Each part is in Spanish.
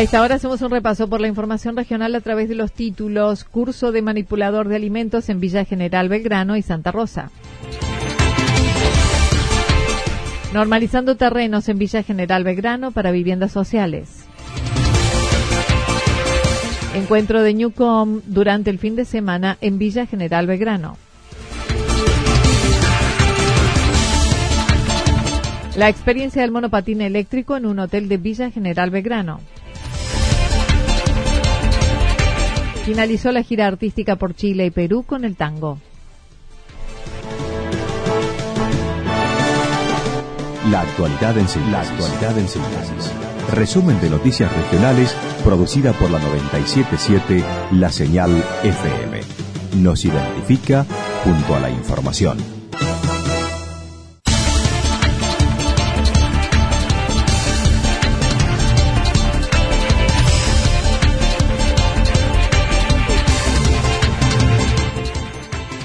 A esta hora hacemos un repaso por la información regional a través de los títulos Curso de Manipulador de Alimentos en Villa General Belgrano y Santa Rosa. Normalizando terrenos en Villa General Belgrano para viviendas sociales. Encuentro de Newcom durante el fin de semana en Villa General Belgrano. La experiencia del monopatín eléctrico en un hotel de Villa General Belgrano. Finalizó la gira artística por Chile y Perú con el tango. La actualidad en síntesis. Resumen de noticias regionales producida por la 977 La Señal FM. Nos identifica junto a la información.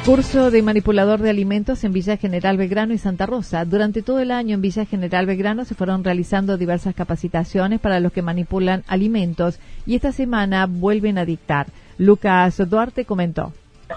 Curso de manipulador de alimentos en Villa General Belgrano y Santa Rosa. Durante todo el año en Villa General Belgrano se fueron realizando diversas capacitaciones para los que manipulan alimentos y esta semana vuelven a dictar. Lucas Duarte comentó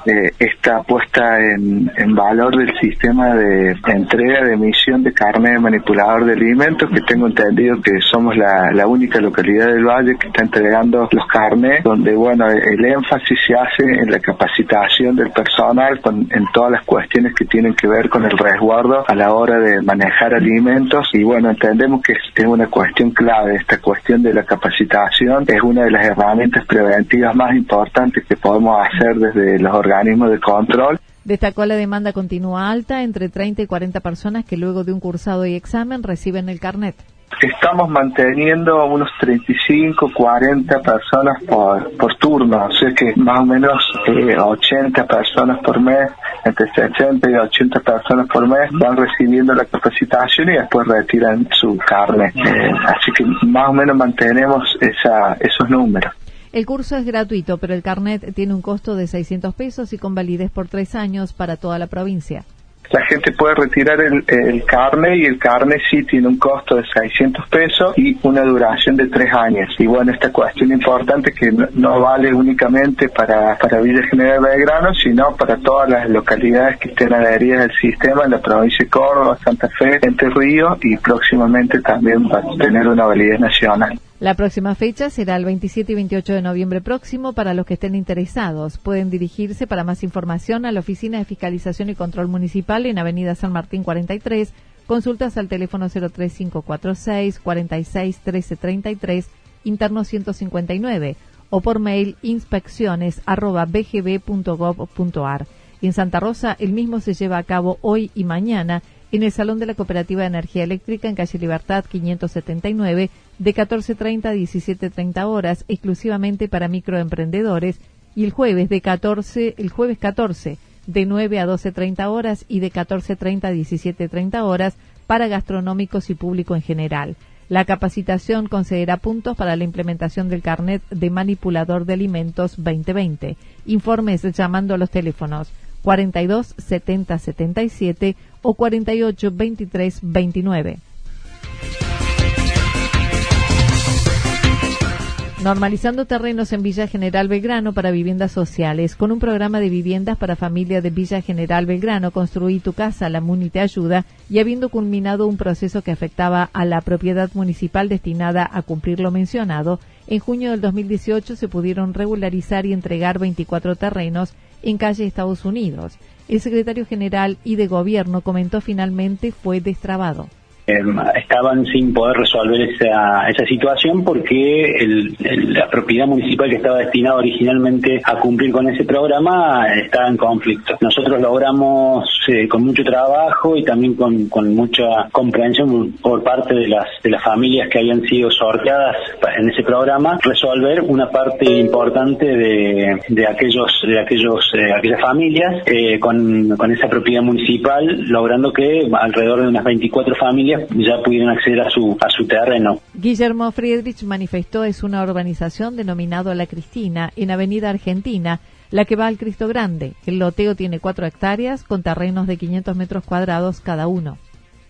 eh, está puesta en, valor del sistema de entrega de emisión de carne de manipulador de alimentos, que tengo entendido que somos la, única localidad del Valle que está entregando los carnes, donde bueno el énfasis se hace en la capacitación del personal en todas las cuestiones que tienen que ver con el resguardo a la hora de manejar alimentos. Y bueno entendemos que es una cuestión clave. Esta cuestión de la capacitación es una de las herramientas preventivas más importantes que podemos hacer desde los organismos de control. Destacó la demanda continúa alta entre 30 y 40 personas que luego de un cursado y examen reciben el carnet. Estamos manteniendo unos 35, 40 personas por, por turno, o sea que más o menos 80 eh, personas por mes, entre 60 y 80 personas por mes van recibiendo la capacitación y después retiran su carne. Eh, así que más o menos mantenemos esa, esos números. El curso es gratuito, pero el carnet tiene un costo de 600 pesos y con validez por tres años para toda la provincia la gente puede retirar el, el, carne y el carne sí tiene un costo de 600 pesos y una duración de tres años. Y bueno, esta cuestión importante que no, vale únicamente para, para Villa General Belgrano, sino para todas las localidades que estén adheridas al sistema en la provincia de Córdoba, Santa Fe, Entre Ríos y próximamente también va a tener una validez nacional. La próxima fecha será el 27 y 28 de noviembre próximo. Para los que estén interesados, pueden dirigirse para más información a la Oficina de Fiscalización y Control Municipal en Avenida San Martín 43. Consultas al teléfono 03546 46 1333, interno 159, o por mail inspecciones arroba bgb.gov.ar. En Santa Rosa, el mismo se lleva a cabo hoy y mañana en el Salón de la Cooperativa de Energía Eléctrica en calle Libertad 579 de 14.30 a 17.30 horas exclusivamente para microemprendedores y el jueves de 14 el jueves 14 de 9 a 12.30 horas y de 14.30 a 17.30 horas para gastronómicos y público en general. La capacitación concederá puntos para la implementación del carnet de manipulador de alimentos 2020. Informes llamando a los teléfonos 42 70 77 o 48 23 29. Normalizando terrenos en Villa General Belgrano para viviendas sociales. Con un programa de viviendas para familias de Villa General Belgrano, construí tu casa, la MUNI te ayuda, y habiendo culminado un proceso que afectaba a la propiedad municipal destinada a cumplir lo mencionado, en junio del 2018 se pudieron regularizar y entregar 24 terrenos en calle Estados Unidos. El secretario general y de gobierno comentó finalmente fue destrabado. Em, estaban sin poder resolver esa, esa situación porque el, la propiedad municipal que estaba destinada originalmente a cumplir con ese programa estaba en conflicto. Nosotros logramos eh, con mucho trabajo y también con, mucha comprensión por parte de las, familias que habían sido sorteadas en ese programa resolver una parte importante de, aquellos de aquellos eh, aquellas familias eh, con, con esa propiedad municipal logrando que alrededor de unas 24 familias ya pudieron acceder a su, a su terreno. Guillermo Friedrich manifestó es una urbanización denominada La Cristina en Avenida Argentina, la que va al Cristo Grande. El loteo tiene cuatro hectáreas con terrenos de 500 metros cuadrados cada uno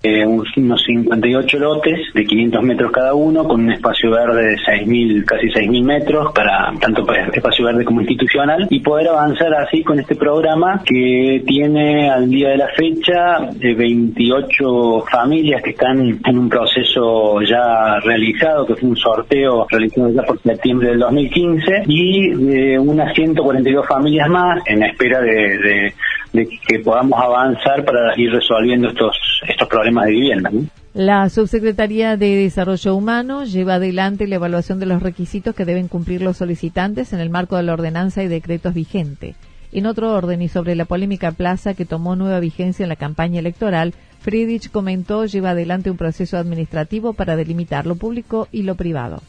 eh, unos 58 lotes de 500 metros cada uno, con un espacio verde de 6.000, casi 6.000 metros, para tanto para espacio verde como institucional, y poder avanzar así con este programa que tiene al día de la fecha de 28 familias que están en un proceso ya realizado, que fue un sorteo realizado ya por septiembre del 2015, y de unas 142 familias más en espera de de que podamos avanzar para ir resolviendo estos, estos problemas de vivienda. La Subsecretaría de Desarrollo Humano lleva adelante la evaluación de los requisitos que deben cumplir los solicitantes en el marco de la ordenanza y decretos vigente. En otro orden y sobre la polémica plaza que tomó nueva vigencia en la campaña electoral, Friedrich comentó lleva adelante un proceso administrativo para delimitar lo público y lo privado.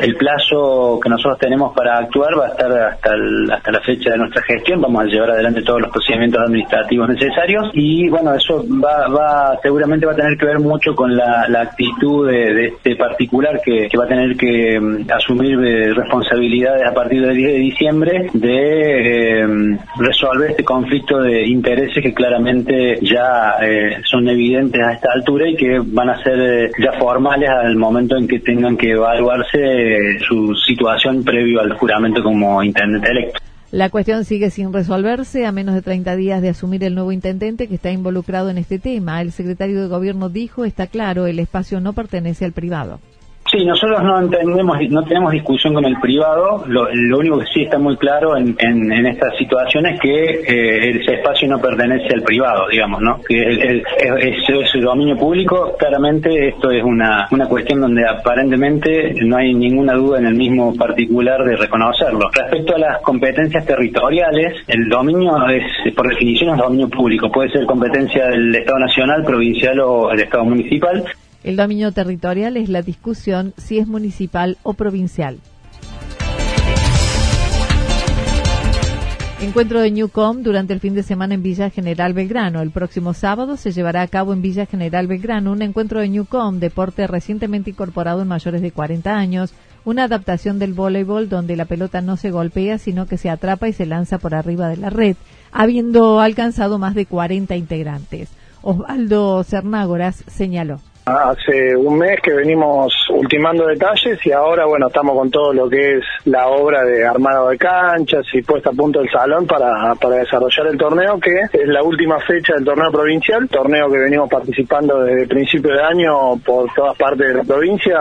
El plazo que nosotros tenemos para actuar va a estar hasta, hasta la fecha de nuestra gestión. Vamos a llevar adelante todos los procedimientos administrativos necesarios y bueno, eso va, va seguramente va a tener que ver mucho con la, actitud de, este particular que, va a tener que mm, asumir eh, responsabilidades a partir del 10 de diciembre de eh, resolver este conflicto de intereses que claramente ya eh, son evidentes a esta altura y que van a ser ya formales al momento en que tengan que evaluarse su situación previo al juramento como intendente electo. La cuestión sigue sin resolverse a menos de 30 días de asumir el nuevo intendente que está involucrado en este tema. El secretario de Gobierno dijo, está claro, el espacio no pertenece al privado. Sí, nosotros no entendemos, no tenemos discusión con el privado. Lo, único que sí está muy claro en, en, esta situación es que eh, ese espacio no pertenece al privado, digamos, ¿no? Que el, es, el dominio público. Claramente esto es una, una cuestión donde aparentemente no hay ninguna duda en el mismo particular de reconocerlo. Respecto a las competencias territoriales, el dominio es, por definición, es dominio público. Puede ser competencia del Estado Nacional, provincial o el Estado municipal el dominio territorial es la discusión si es municipal o provincial. Encuentro de Newcom durante el fin de semana en Villa General Belgrano. El próximo sábado se llevará a cabo en Villa General Belgrano un encuentro de Newcom, deporte recientemente incorporado en mayores de 40 años, una adaptación del voleibol donde la pelota no se golpea, sino que se atrapa y se lanza por arriba de la red, habiendo alcanzado más de 40 integrantes. Osvaldo Cernágoras señaló. Hace un mes que venimos ultimando detalles y ahora, bueno, estamos con todo lo que es la obra de armado de canchas y puesta a punto el salón para, para desarrollar el torneo, que es la última fecha del torneo provincial, torneo que venimos participando desde principio de año por todas partes de la provincia,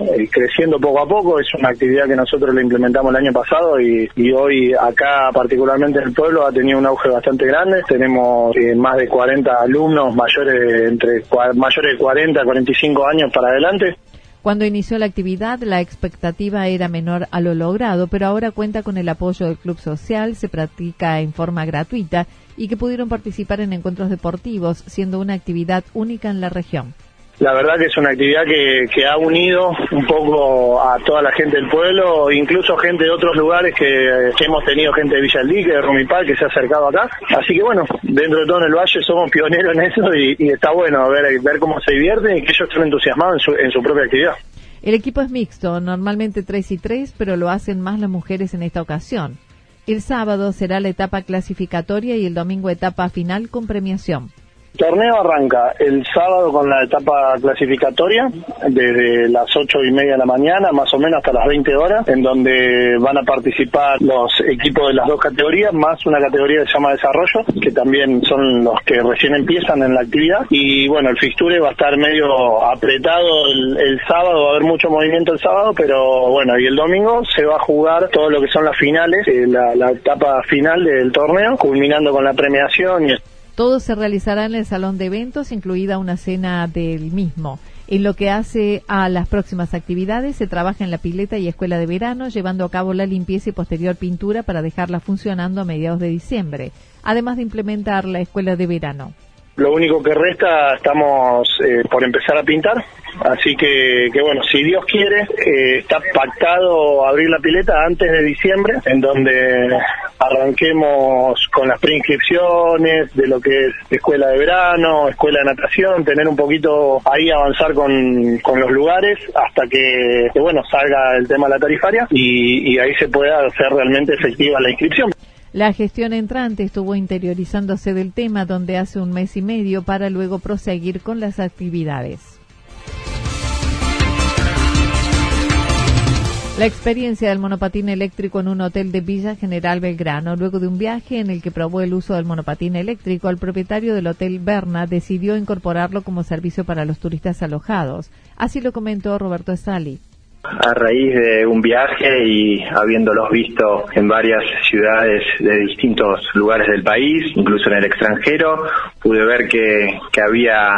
eh, creciendo poco a poco. Es una actividad que nosotros le implementamos el año pasado y, y hoy acá, particularmente en el pueblo, ha tenido un auge bastante grande. Tenemos eh, más de 40 alumnos mayores, entre mayores de 40 45 años para adelante. Cuando inició la actividad, la expectativa era menor a lo logrado, pero ahora cuenta con el apoyo del Club Social, se practica en forma gratuita y que pudieron participar en encuentros deportivos, siendo una actividad única en la región. La verdad que es una actividad que, ha unido un poco a toda la gente del pueblo, incluso gente de otros lugares que, hemos tenido gente de Villaldí, de Rumipal, que se ha acercado acá. Así que bueno, dentro de todo en el Valle somos pioneros en eso y, está bueno ver, ver cómo se divierten y que ellos estén entusiasmados en su, en su propia actividad. El equipo es mixto, normalmente 3 y 3, pero lo hacen más las mujeres en esta ocasión. El sábado será la etapa clasificatoria y el domingo etapa final con premiación. El torneo arranca el sábado con la etapa clasificatoria desde las ocho y media de la mañana más o menos hasta las 20 horas en donde van a participar los equipos de las dos categorías más una categoría que se llama desarrollo que también son los que recién empiezan en la actividad. Y bueno el fixture va a estar medio apretado el, sábado va a haber mucho movimiento el sábado pero bueno y el domingo se va a jugar todo lo que son las finales eh, la, la etapa final del torneo culminando con la premiación y todo se realizará en el salón de eventos, incluida una cena del mismo. En lo que hace a las próximas actividades, se trabaja en la pileta y escuela de verano, llevando a cabo la limpieza y posterior pintura para dejarla funcionando a mediados de diciembre, además de implementar la escuela de verano. Lo único que resta, estamos eh, por empezar a pintar, así que, que bueno, si Dios quiere, eh, está pactado abrir la pileta antes de diciembre, en donde arranquemos con las preinscripciones de lo que es escuela de verano, escuela de natación, tener un poquito ahí avanzar con, con los lugares hasta que, bueno, salga el tema de la tarifaria y ahí se pueda hacer realmente efectiva la inscripción. La gestión entrante estuvo interiorizándose del tema donde hace un mes y medio para luego proseguir con las actividades. La experiencia del monopatín eléctrico en un hotel de Villa General Belgrano. Luego de un viaje en el que probó el uso del monopatín eléctrico, el propietario del hotel Berna decidió incorporarlo como servicio para los turistas alojados. Así lo comentó Roberto Sali a raíz de un viaje y habiéndolos visto en varias ciudades de distintos lugares del país, incluso en el extranjero, pude ver que, que había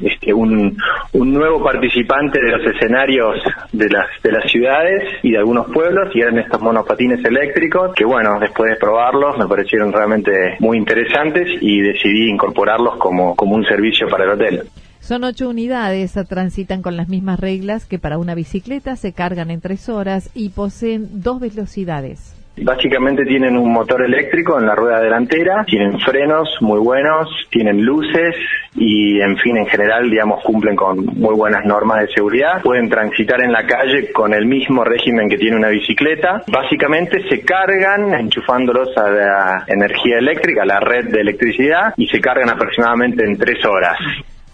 este, un, un nuevo participante de los escenarios de las, de las ciudades y de algunos pueblos y eran estos monopatines eléctricos que bueno, después de probarlos me parecieron realmente muy interesantes y decidí incorporarlos como, como un servicio para el hotel. Son ocho unidades, transitan con las mismas reglas que para una bicicleta, se cargan en tres horas y poseen dos velocidades. Básicamente tienen un motor eléctrico en la rueda delantera, tienen frenos muy buenos, tienen luces y en fin, en general, digamos, cumplen con muy buenas normas de seguridad. Pueden transitar en la calle con el mismo régimen que tiene una bicicleta. Básicamente se cargan enchufándolos a la energía eléctrica, a la red de electricidad y se cargan aproximadamente en tres horas.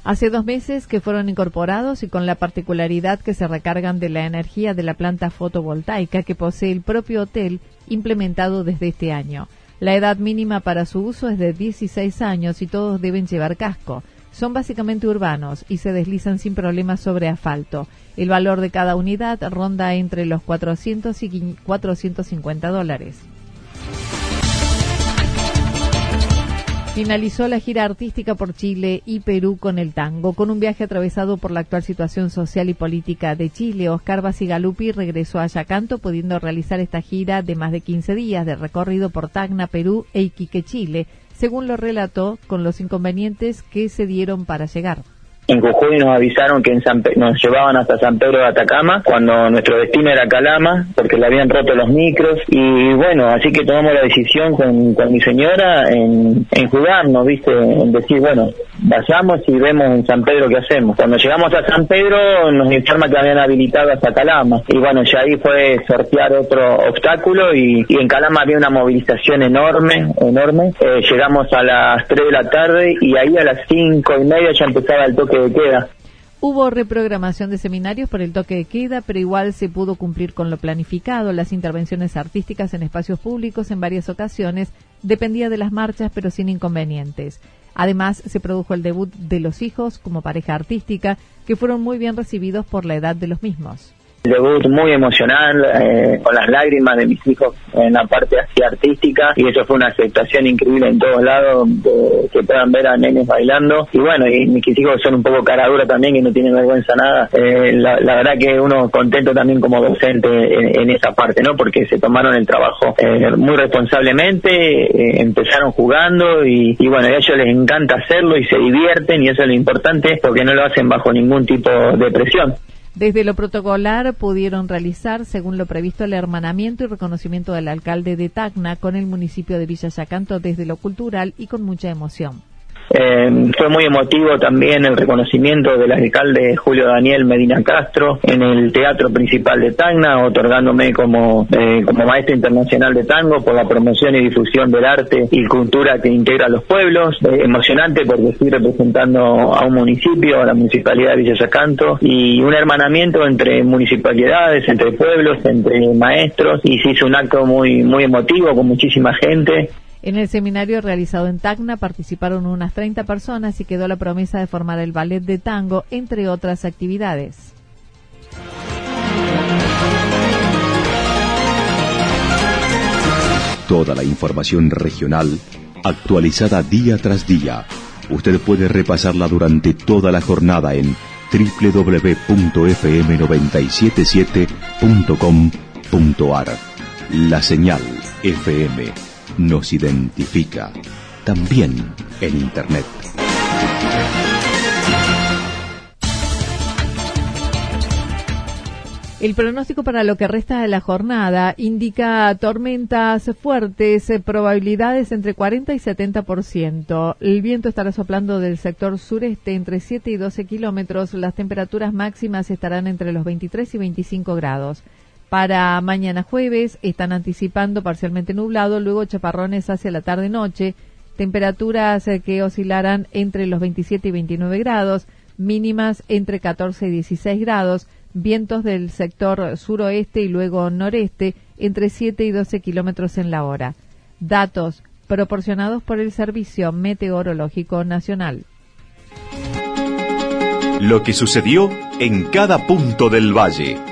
Hace dos meses que fueron incorporados y con la particularidad que se recargan de la energía de la planta fotovoltaica que posee el propio hotel implementado desde este año. La edad mínima para su uso es de 16 años y todos deben llevar casco. Son básicamente urbanos y se deslizan sin problemas sobre asfalto. El valor de cada unidad ronda entre los 400 y 450 dólares. Finalizó la gira artística por Chile y Perú con el tango. Con un viaje atravesado por la actual situación social y política de Chile, Oscar Basigalupi regresó a Yacanto, pudiendo realizar esta gira de más de 15 días de recorrido por Tacna, Perú e Iquique, Chile, según lo relató con los inconvenientes que se dieron para llegar en Jujuy nos avisaron que en nos llevaban hasta San Pedro de Atacama cuando nuestro destino era Calama porque le habían roto los micros y bueno así que tomamos la decisión con, mi señora en, en jugarnos viste en decir bueno vayamos y vemos en San Pedro qué hacemos. Cuando llegamos a San Pedro nos informa que habían habilitado hasta Calama y bueno ya ahí fue sortear otro obstáculo y, en Calama había una movilización enorme enorme. Eh, llegamos a las 3 de la tarde y ahí a las cinco y media ya empezaba el toque Hubo reprogramación de seminarios por el toque de queda, pero igual se pudo cumplir con lo planificado. Las intervenciones artísticas en espacios públicos en varias ocasiones dependía de las marchas, pero sin inconvenientes. Además, se produjo el debut de los hijos como pareja artística, que fueron muy bien recibidos por la edad de los mismos. Debut muy emocional, eh, con las lágrimas de mis hijos en la parte así artística y eso fue una aceptación increíble en todos lados, que puedan ver a nenes bailando y bueno, y mis hijos son un poco cara dura también y no tienen vergüenza nada. Eh, la, verdad que uno contento también como docente en, esa parte, ¿no? Porque se tomaron el trabajo eh, muy responsablemente, empezaron jugando y, y bueno, a ellos les encanta hacerlo y se divierten y eso es lo importante porque no lo hacen bajo ningún tipo de presión. Desde lo protocolar pudieron realizar, según lo previsto, el hermanamiento y reconocimiento del alcalde de Tacna con el municipio de Villa Yacanto desde lo cultural y con mucha emoción. Eh, fue muy emotivo también el reconocimiento del alcalde Julio Daniel Medina Castro en el Teatro Principal de Tacna, otorgándome como, eh, como maestro internacional de tango por la promoción y difusión del arte y cultura que integra los pueblos. Eh, emocionante porque estoy representando a un municipio, a la municipalidad de Villa Yacanto, y un hermanamiento entre municipalidades, entre pueblos, entre maestros, y se hizo un acto muy, muy emotivo con muchísima gente. En el seminario realizado en Tacna participaron unas 30 personas y quedó la promesa de formar el ballet de tango, entre otras actividades. Toda la información regional actualizada día tras día. Usted puede repasarla durante toda la jornada en www.fm977.com.ar. La señal FM nos identifica, también en Internet. El pronóstico para lo que resta de la jornada indica tormentas fuertes, eh, probabilidades entre 40 y 70%. El viento estará soplando del sector sureste entre 7 y 12 kilómetros. Las temperaturas máximas estarán entre los 23 y 25 grados. Para mañana jueves están anticipando parcialmente nublado, luego chaparrones hacia la tarde-noche, temperaturas eh, que oscilarán entre los 27 y 29 grados, mínimas entre 14 y 16 grados, vientos del sector suroeste y luego noreste entre 7 y 12 kilómetros en la hora. Datos proporcionados por el Servicio Meteorológico Nacional. Lo que sucedió en cada punto del valle.